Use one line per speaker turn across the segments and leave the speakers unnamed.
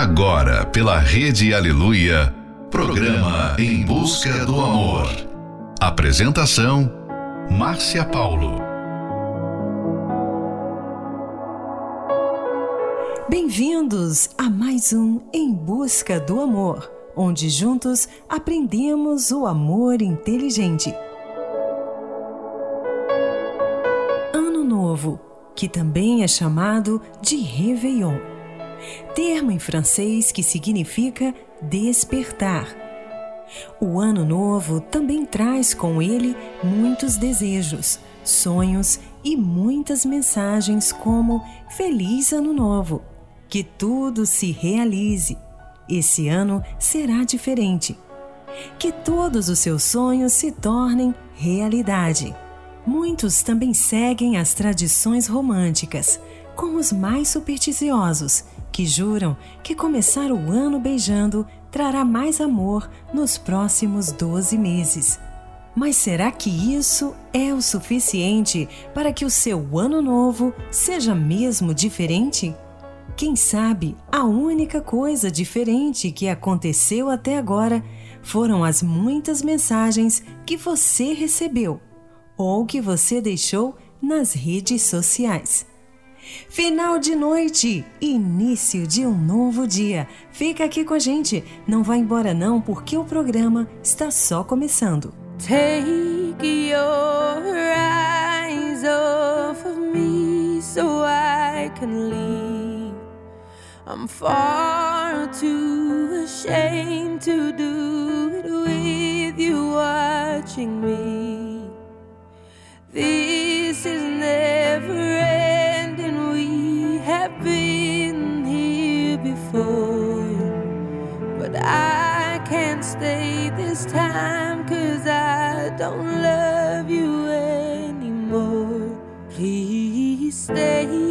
Agora, pela Rede Aleluia, programa Em Busca do Amor. Apresentação: Márcia Paulo.
Bem-vindos a mais um Em Busca do Amor, onde juntos aprendemos o amor inteligente. Ano Novo, que também é chamado de Réveillon termo em francês que significa despertar. O Ano Novo também traz com ele muitos desejos, sonhos e muitas mensagens como Feliz Ano Novo, que tudo se realize. Esse ano será diferente. Que todos os seus sonhos se tornem realidade. Muitos também seguem as tradições românticas, como os mais supersticiosos, que juram que começar o ano beijando trará mais amor nos próximos 12 meses. Mas será que isso é o suficiente para que o seu ano novo seja mesmo diferente? Quem sabe a única coisa diferente que aconteceu até agora foram as muitas mensagens que você recebeu ou que você deixou nas redes sociais. Final de noite, início de um novo dia. Fica aqui com a gente, não vá embora não, porque o programa está só começando.
Take your eyes off of me so I can leave. I'm far too ashamed to do it with you watching me. Don't love you anymore. Please stay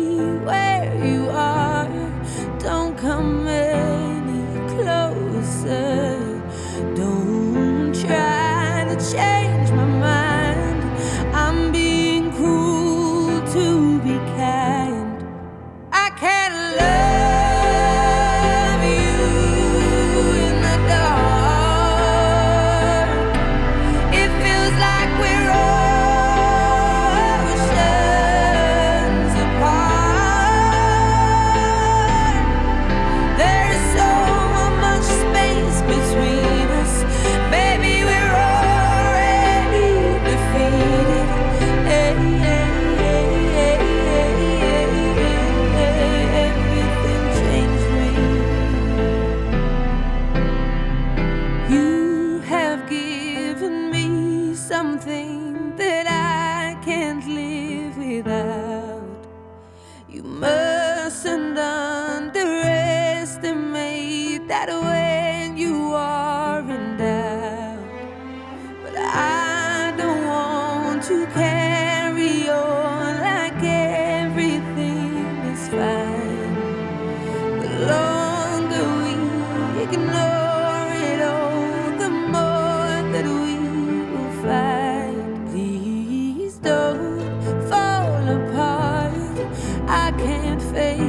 face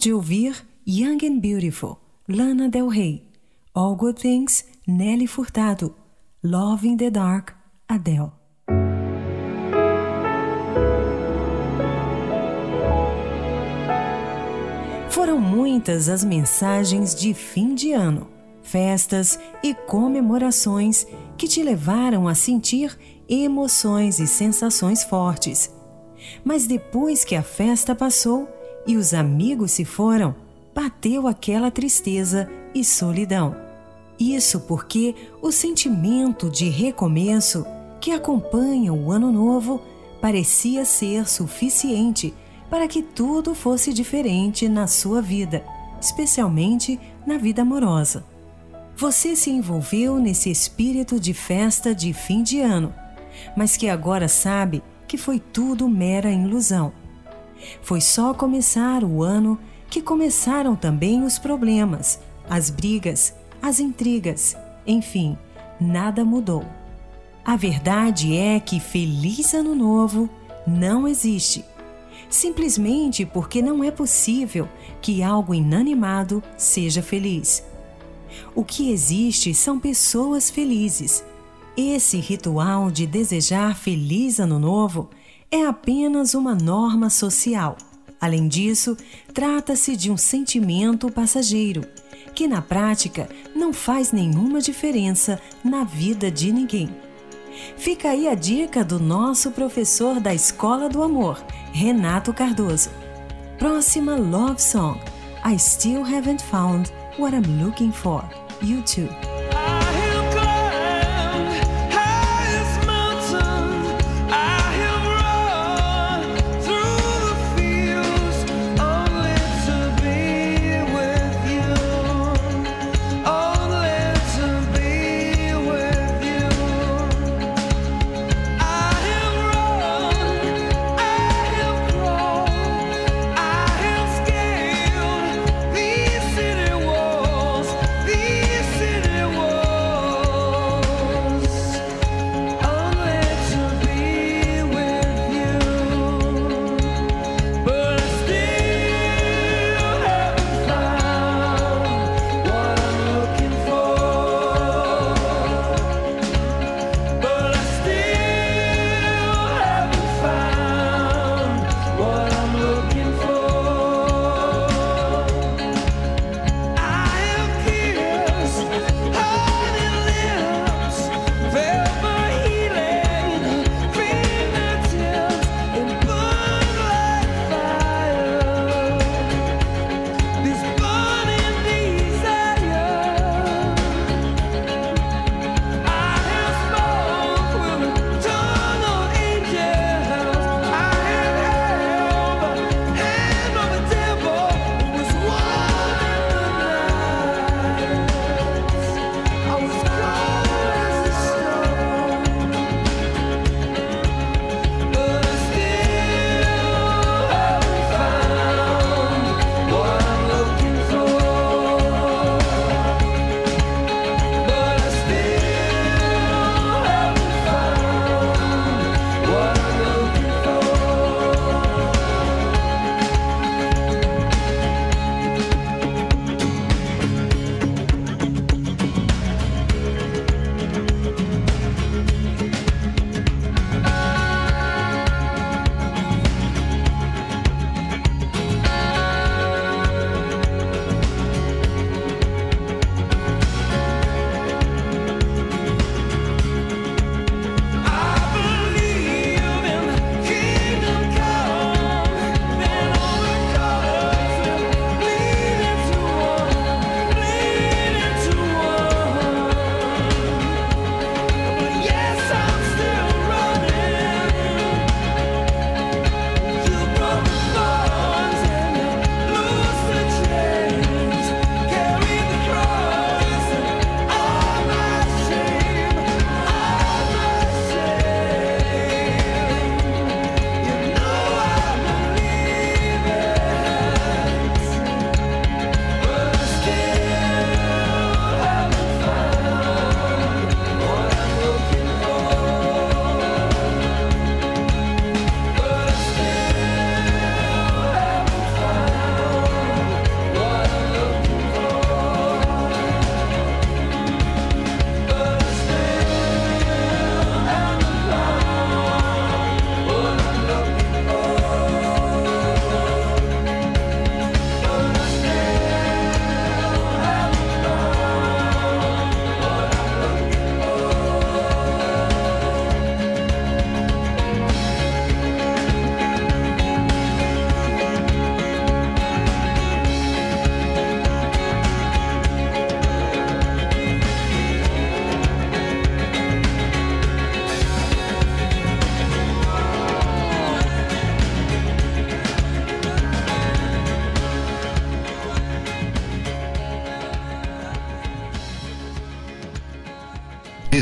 de ouvir Young and Beautiful, Lana Del Rey, All Good Things, Nelly Furtado, Love in the Dark, Adele. Foram muitas as mensagens de fim de ano, festas e comemorações que te levaram a sentir emoções e sensações fortes. Mas depois que a festa passou, e os amigos se foram, bateu aquela tristeza e solidão. Isso porque o sentimento de recomeço que acompanha o ano novo parecia ser suficiente para que tudo fosse diferente na sua vida, especialmente na vida amorosa. Você se envolveu nesse espírito de festa de fim de ano,
mas que agora sabe que foi tudo mera ilusão. Foi só começar o ano que começaram também os problemas, as brigas, as intrigas, enfim, nada mudou. A verdade é que Feliz Ano Novo não existe. Simplesmente porque não é possível que algo inanimado seja feliz. O que existe são pessoas felizes. Esse ritual de desejar Feliz Ano Novo é apenas uma norma social. Além disso, trata-se de um sentimento passageiro, que na prática não faz nenhuma diferença na vida de ninguém. Fica aí a dica do nosso professor da Escola do Amor, Renato Cardoso. Próxima Love Song: I Still Haven't Found What I'm Looking For. YouTube.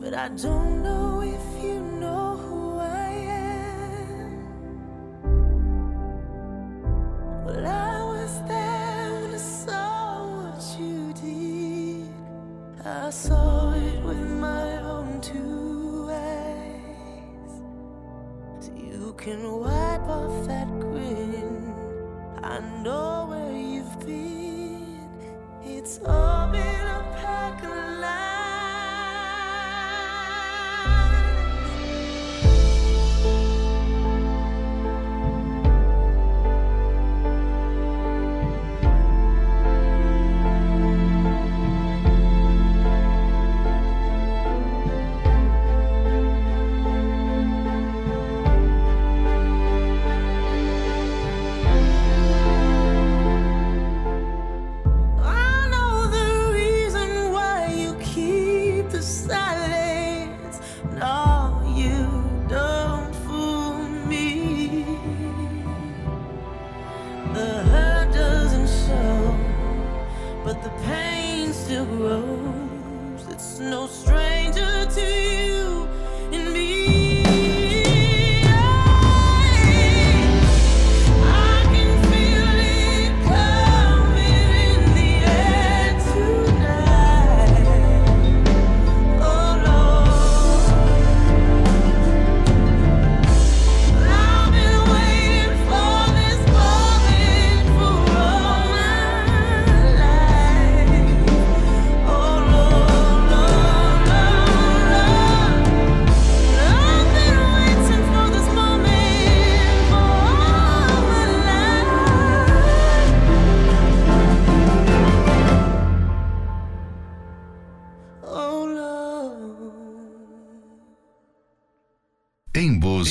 but I don't know if you know.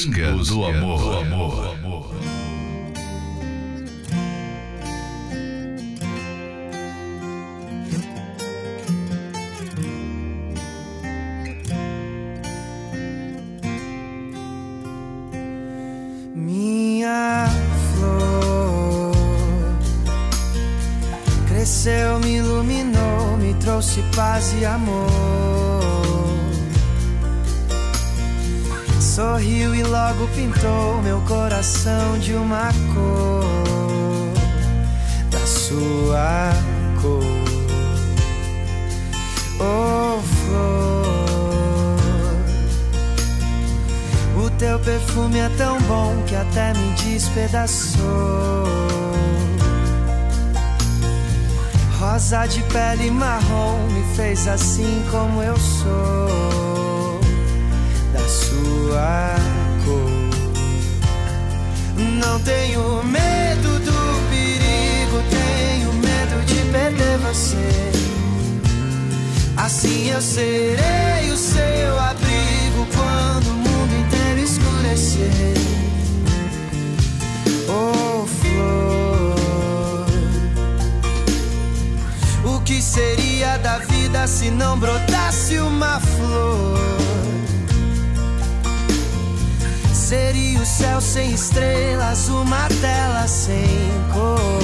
Do amor. Do amor.
Minha flor cresceu, me iluminou, me trouxe paz e amor. Sorriu e logo pintou meu coração de uma cor da sua cor. Oh, flor, o teu perfume é tão bom que até me despedaçou. Rosa de pele marrom me fez assim como eu sou sua cor. Não tenho medo do perigo, tenho medo de perder você. Assim eu serei o seu abrigo quando o mundo inteiro escurecer. Oh, flor, o que seria da vida se não brotasse uma flor? Seria o céu sem estrelas, uma tela sem cor.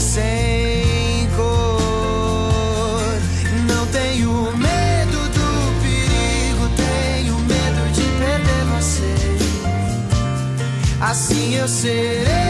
Sem cor. Não tenho medo do perigo, tenho medo de perder você. Assim
eu serei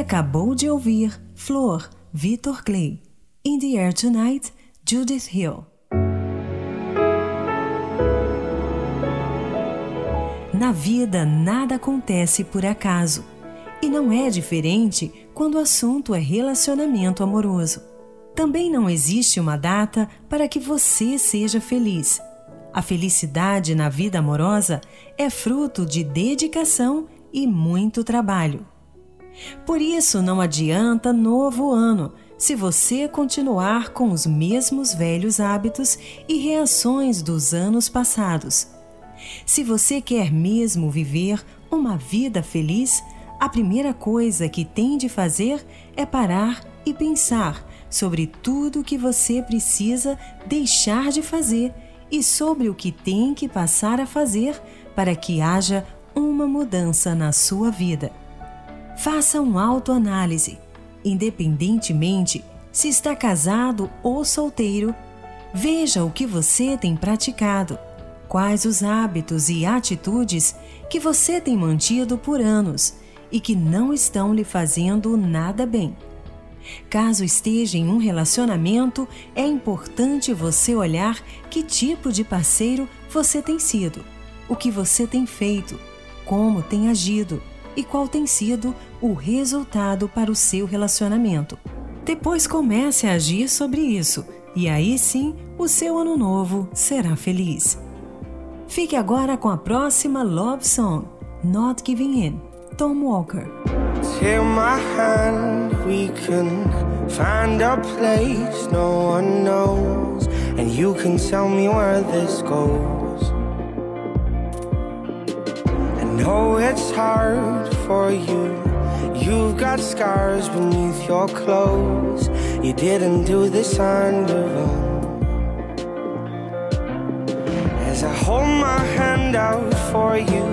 acabou de ouvir Flor, Victor Clay. In the Air Tonight, Judith Hill. Na vida, nada acontece por acaso. E não é diferente quando o assunto é relacionamento amoroso. Também não existe uma data para que você seja feliz. A felicidade na vida amorosa é fruto de dedicação e muito trabalho. Por isso, não adianta novo ano se você continuar com os mesmos velhos hábitos e reações dos anos passados. Se você quer mesmo viver uma vida feliz, a primeira coisa que tem de fazer é parar e pensar sobre tudo que você precisa deixar de fazer e sobre o que tem que passar a fazer para que haja uma mudança na sua vida. Faça uma autoanálise. Independentemente se está casado ou solteiro, veja o que você tem praticado, quais os hábitos e atitudes que você tem mantido por anos e que não estão lhe fazendo nada bem. Caso esteja em um relacionamento, é importante você olhar que tipo de parceiro você tem sido, o que você tem feito, como tem agido e qual tem sido o resultado para o seu relacionamento. Depois comece a agir sobre isso e aí sim o seu ano novo será feliz. Fique agora com a próxima Love Song, Not Giving In, Tom Walker.
My hand, we can find a place no one knows, and you can tell me where this goes. Know it's hard for you. You've got scars beneath your clothes. You didn't do this on your own. As I hold my hand out for you,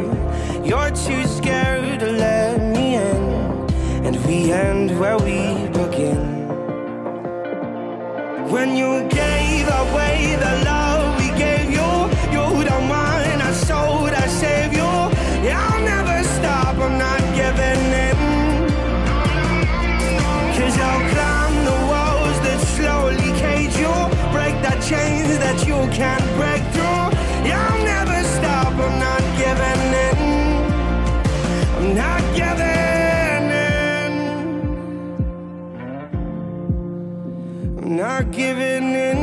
you're too scared to let me in. And we end where we begin. When you gave away the love chains that you can't break through. Yeah, I'll never stop, I'm not giving in. I'm not giving in. I'm not giving in.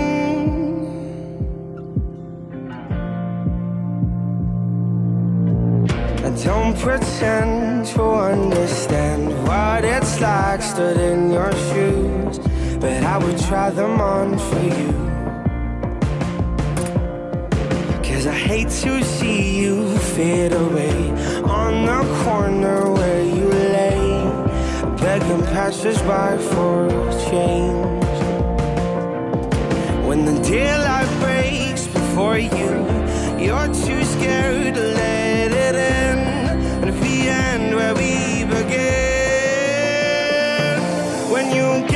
I don't pretend to understand what it's like stood in your shoes, but I would try them on for you. Hate to see you fade away on the corner where you lay, begging passersby for change. When the daylight breaks before you, you're too scared to let it in. And if end where we begin, when you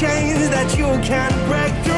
chains that you can't break through.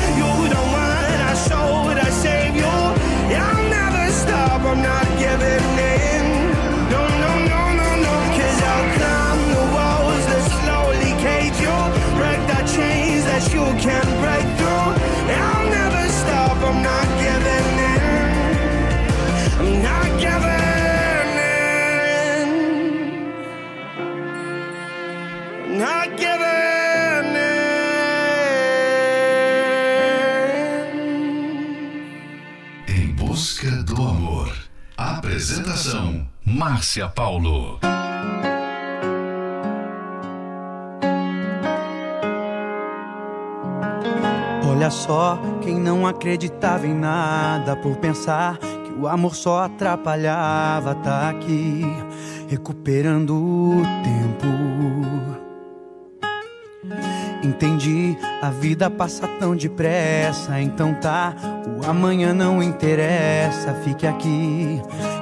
Stop, I'm not giving in. No, no, no, no, no. Cause I'll climb the walls that slowly cage you. Break the chains that you can't
Márcia Paulo.
Olha só, quem não acreditava em nada por pensar que o amor só atrapalhava, tá aqui recuperando o tempo. Entendi, a vida passa tão depressa, então tá, o amanhã não interessa, fique aqui,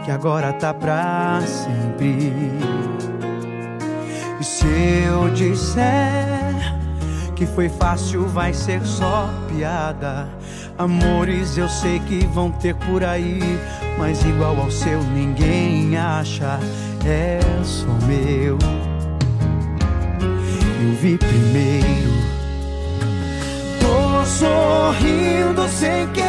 que agora tá pra sempre. E se eu disser que foi fácil, vai ser só piada. Amores eu sei que vão ter por aí, mas igual ao seu ninguém acha, é só meu. Eu vi primeiro. Tô sorrindo sem querer,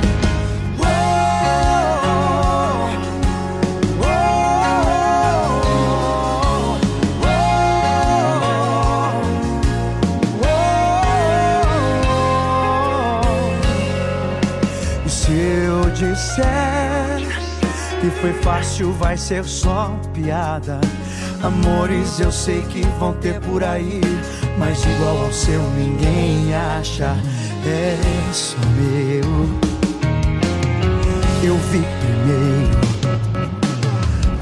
Foi fácil, vai ser só piada. Amores eu sei que vão ter por aí, mas igual ao seu ninguém acha, é só meu. Eu vi primeiro.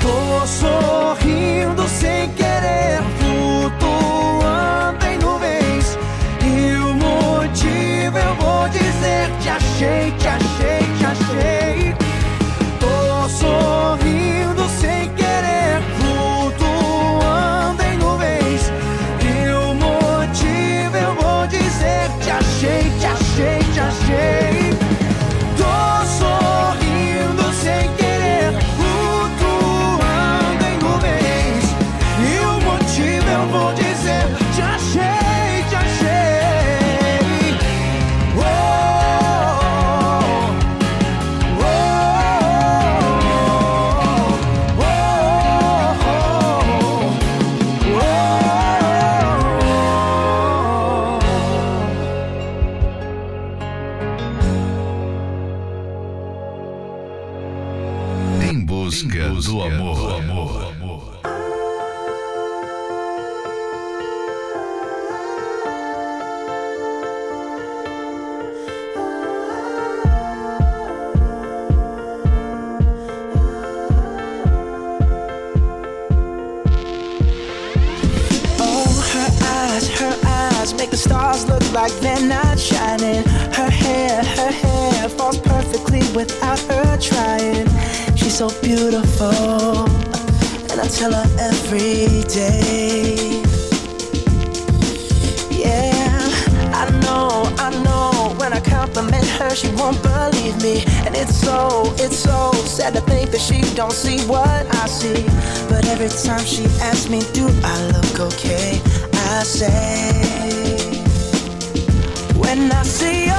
Tô sorrindo sem querer, flutuando em nuvens. E o motivo eu vou dizer: te achei,
busca do amor.
Oh, her eyes, her eyes make the stars look like they're not shining. Her hair, her hair falls perfectly without her trying. She's so beautiful, don't see what I see. But every time she asks me, do I look okay? I say, when I see your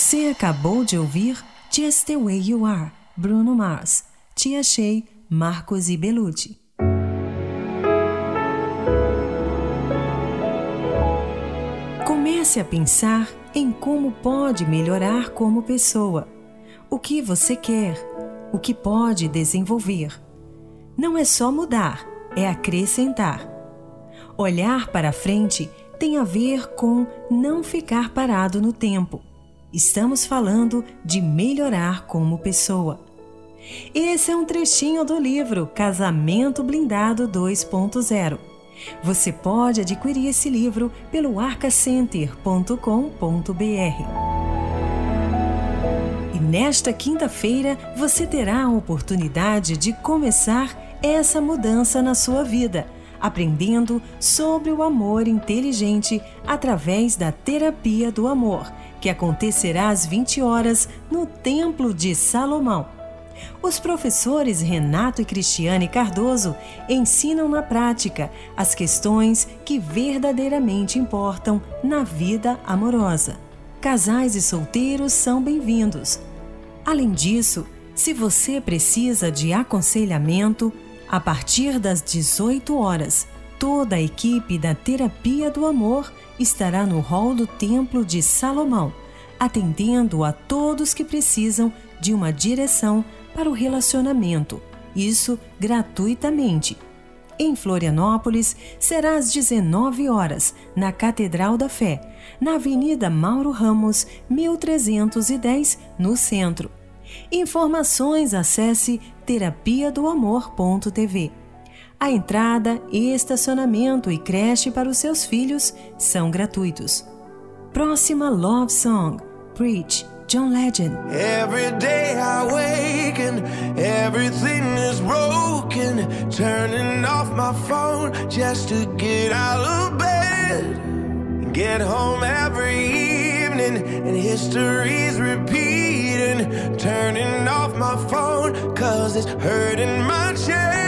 Você acabou de ouvir Just the Way You Are, Bruno Mars. Te achei, Marcos e Belucci. Comece a pensar em como pode melhorar como pessoa. O que você quer, o que pode desenvolver. Não é só mudar, é acrescentar. Olhar para frente tem a ver com não ficar parado no tempo. Estamos falando de melhorar como pessoa. Esse é um trechinho do livro Casamento Blindado 2.0. Você pode adquirir esse livro pelo arcacenter.com.br. E nesta quinta-feira você terá a oportunidade de começar essa mudança na sua vida, aprendendo sobre o amor inteligente através da terapia do amor, que acontecerá às 20 horas no Templo de Salomão. Os professores Renato e Cristiane Cardoso ensinam na prática as questões que verdadeiramente importam na vida amorosa. Casais e solteiros são bem-vindos. Além disso, se você precisa de aconselhamento, a partir das 18 horas, toda a equipe da Terapia do Amor estará no hall do Templo de Salomão, atendendo a todos que precisam de uma direção para o relacionamento, isso gratuitamente. Em Florianópolis, será às 19 horas, na Catedral da Fé, na Avenida Mauro Ramos, 1310, no centro. Informações acesse terapiadoamor.tv. A entrada estacionamento e creche para os seus filhos são gratuitos. Próxima Love Song: Preach, John Legend.
Every day I wake and everything is broken. Turning off my phone just to get out of bed. Get home every evening and history's repeating. Turning off my phone cause it's hurting my chest.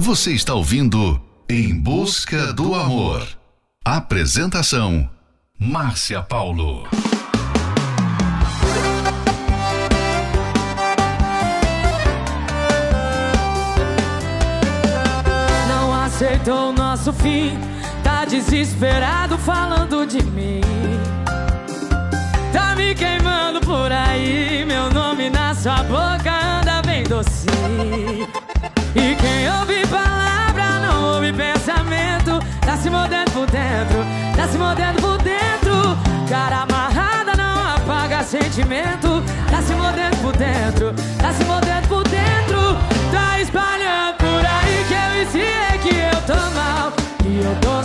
Você está ouvindo Em Busca do Amor. Apresentação: Márcia Paulo.
Não aceitou nosso fim, tá desesperado falando de mim. Tá me queimando por aí, meu nome na sua boca anda bem doce. E quem ouve palavra não ouve pensamento. Tá se mordendo por dentro, tá se mordendo por dentro. Cara amarrada não apaga sentimento. Tá se mordendo por dentro, tá se mordendo por dentro. Tá espalhando por aí que eu ensinei que eu tô mal, que eu tô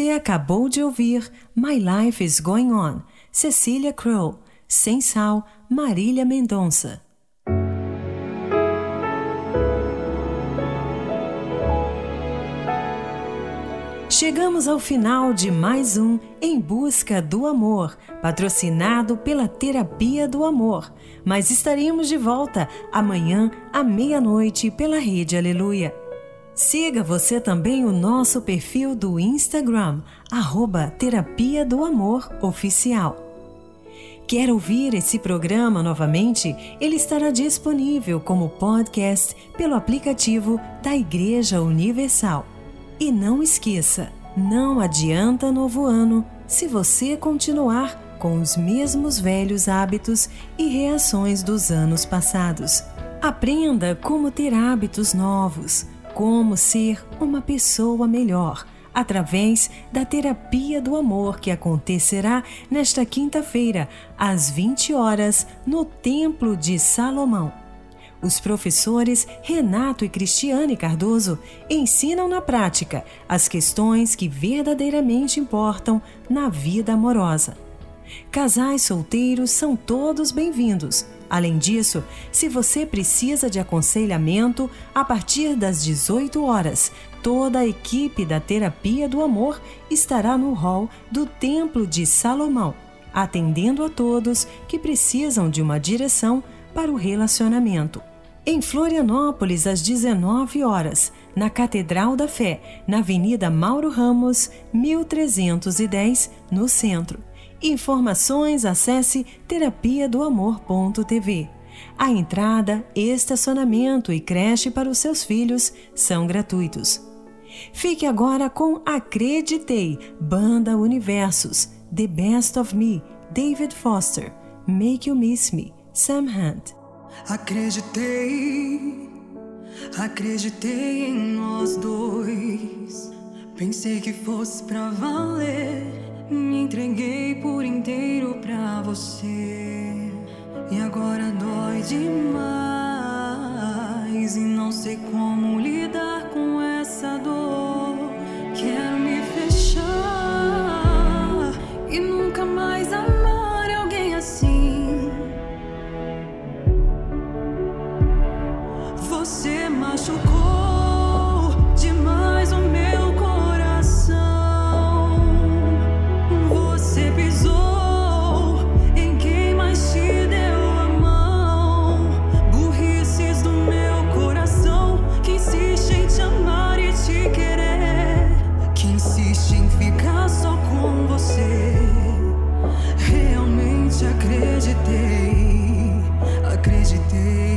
Você
acabou de ouvir My Life is Going On, Cecília Crow, Sem Sal, Marília Mendonça. Chegamos ao final de mais um Em Busca do Amor, patrocinado pela Terapia do Amor. Mas estaremos de volta amanhã à meia-noite pela Rede Aleluia. Siga você também o nosso perfil do Instagram, arroba Terapia do Amor Oficial. Quer ouvir esse programa novamente? Ele estará disponível como podcast pelo aplicativo da Igreja Universal. E não esqueça, não adianta novo ano se você continuar com os mesmos velhos hábitos e reações dos anos passados. Aprenda como ter hábitos novos como ser uma pessoa melhor através da terapia do amor que acontecerá nesta quinta-feira, às 20 horas, no Templo de Salomão. Os professores Renato e Cristiane Cardoso ensinam na prática as questões que verdadeiramente importam na vida amorosa. Casais solteiros são todos bem-vindos Além disso, se você precisa de aconselhamento, a partir das 18 horas, toda a equipe da Terapia do Amor estará no hall do Templo de Salomão, atendendo a todos que precisam de uma direção para o relacionamento. Em Florianópolis, às 19 horas, na Catedral da Fé, na Avenida Mauro Ramos, 1310, no centro. Informações acesse terapia do amor.tv. A entrada, estacionamento e creche para os seus filhos são gratuitos. Fique agora com Acreditei, Banda Universos, The Best of Me, David Foster, Make You Miss Me, Sam Hunt.
Acreditei, acreditei em nós dois. Pensei que fosse pra valer. Me entreguei por inteiro pra você. E agora dói demais. E não sei como lidar com essa dor. Quero me fechar e nunca mais amar alguém assim. Você machucou.
você. Realmente acreditei, acreditei.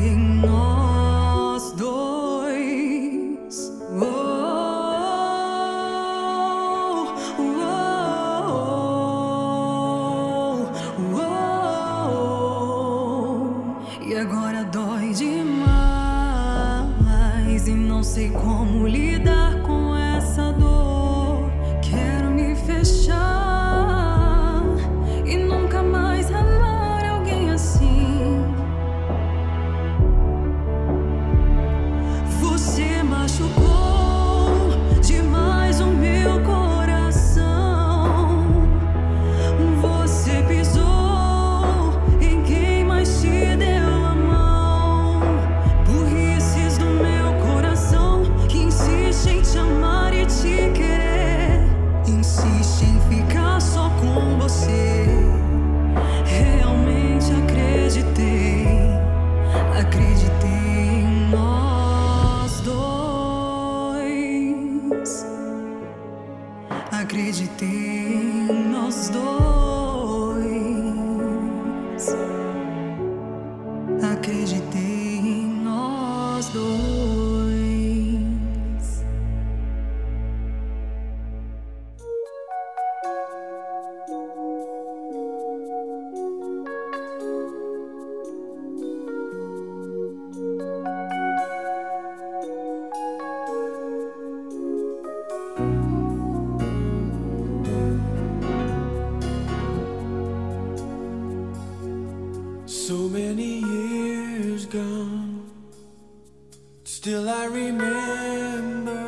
gone. Still, I remember.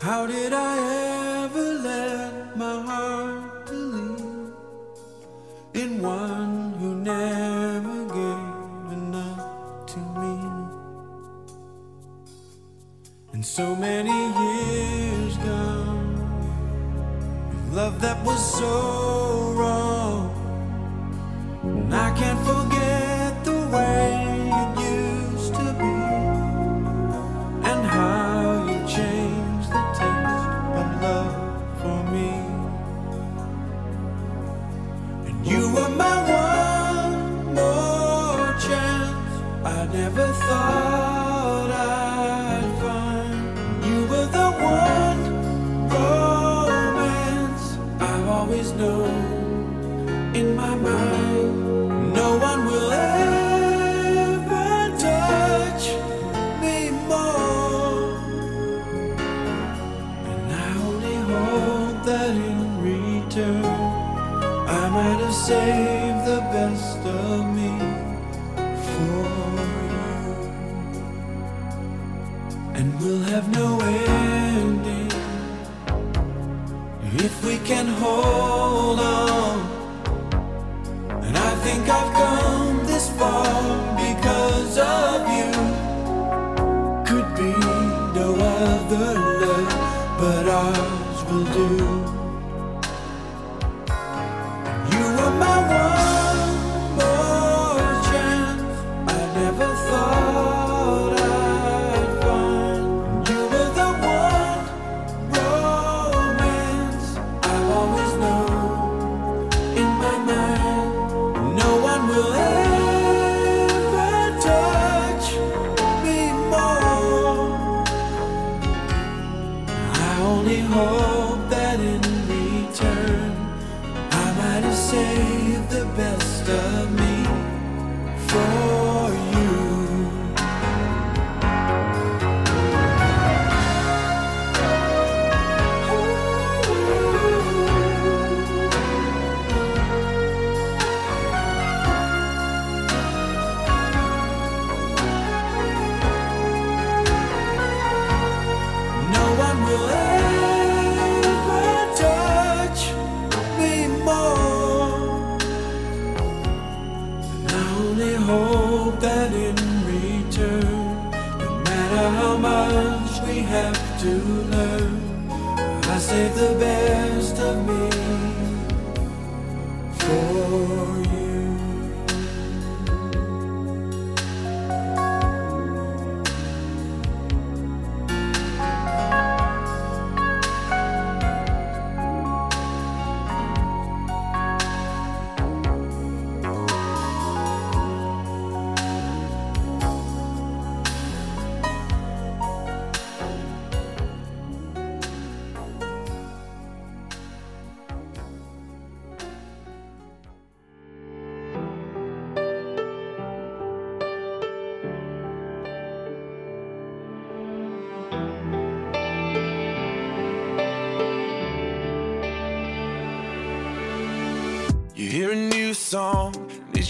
How did I ever let my heart believe in one who never gave enough to me? And so
many years gone, love that was so.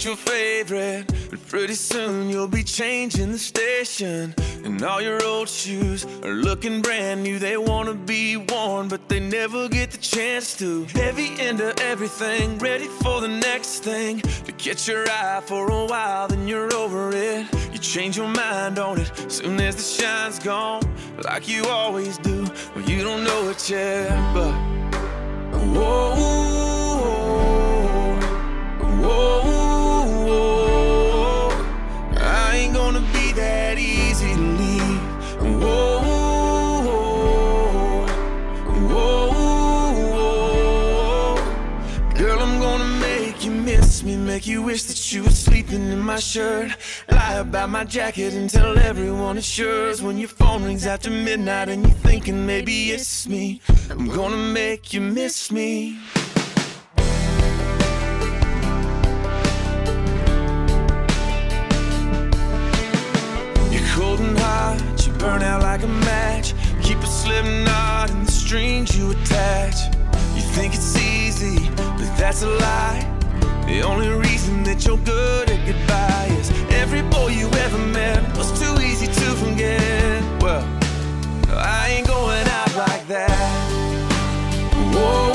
Your favorite. But pretty soon you'll be changing the station. And all your old shoes are looking brand new. They wanna be worn, but they never get the chance to. Heavy into everything, ready for the next thing. To catch your eye for a while, then you're over it. You change your mind on it soon as the shine's gone, like you always do. Well, you don't know it yet, but. Whoa, whoa. Make you wish that you were sleeping in my shirt. Lie about my jacket and tell everyone it's yours. When your phone rings after midnight and you're thinking maybe it's me, I'm gonna make you miss me. You're cold and hot, you burn out like a match. Keep a slip knot in the strings you attach. You think it's easy, but that's a lie. The only reason that you're good at goodbye is every boy you ever met was too easy to forget. Well, I ain't going out like that. Whoa.